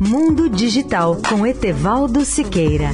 Mundo Digital com Etevaldo Siqueira.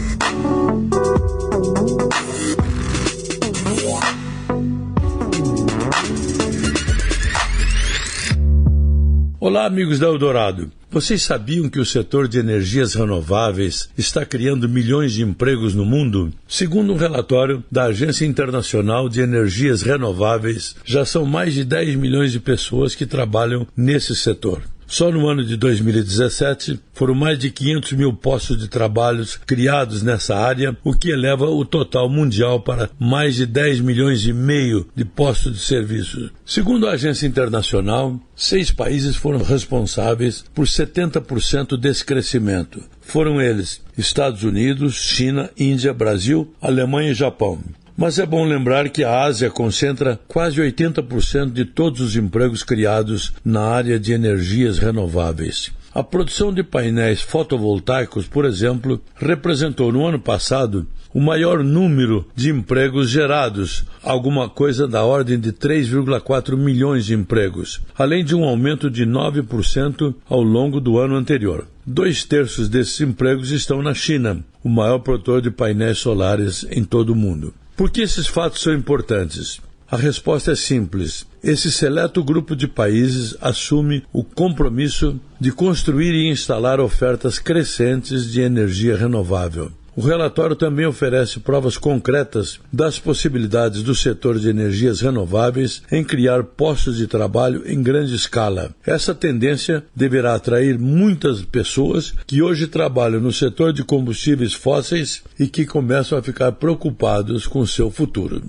Olá, amigos da Eldorado. Vocês sabiam que o setor de energias renováveis está criando milhões de empregos no mundo? Segundo um relatório da Agência Internacional de Energias Renováveis, já são mais de 10 milhões de pessoas que trabalham nesse setor. Só no ano de 2017 foram mais de 500 mil postos de trabalho criados nessa área, o que eleva o total mundial para mais de 10 milhões e meio de postos de serviço. Segundo a agência internacional, seis países foram responsáveis por 70% desse crescimento. Foram eles Estados Unidos, China, Índia, Brasil, Alemanha e Japão. Mas é bom lembrar que a Ásia concentra quase 80% de todos os empregos criados na área de energias renováveis. A produção de painéis fotovoltaicos, por exemplo, representou no ano passado o maior número de empregos gerados, alguma coisa da ordem de 3,4 milhões de empregos, além de um aumento de 9% ao longo do ano anterior. Dois terços desses empregos estão na China, o maior produtor de painéis solares em todo o mundo. Por que esses fatos são importantes? A resposta é simples. Esse seleto grupo de países assume o compromisso de construir e instalar ofertas crescentes de energia renovável. O relatório também oferece provas concretas das possibilidades do setor de energias renováveis em criar postos de trabalho em grande escala. Essa tendência deverá atrair muitas pessoas que hoje trabalham no setor de combustíveis fósseis e que começam a ficar preocupados com seu futuro.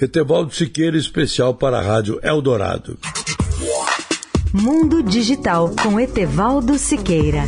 Etevaldo Siqueira, especial para a Rádio Eldorado. Mundo Digital com Etevaldo Siqueira.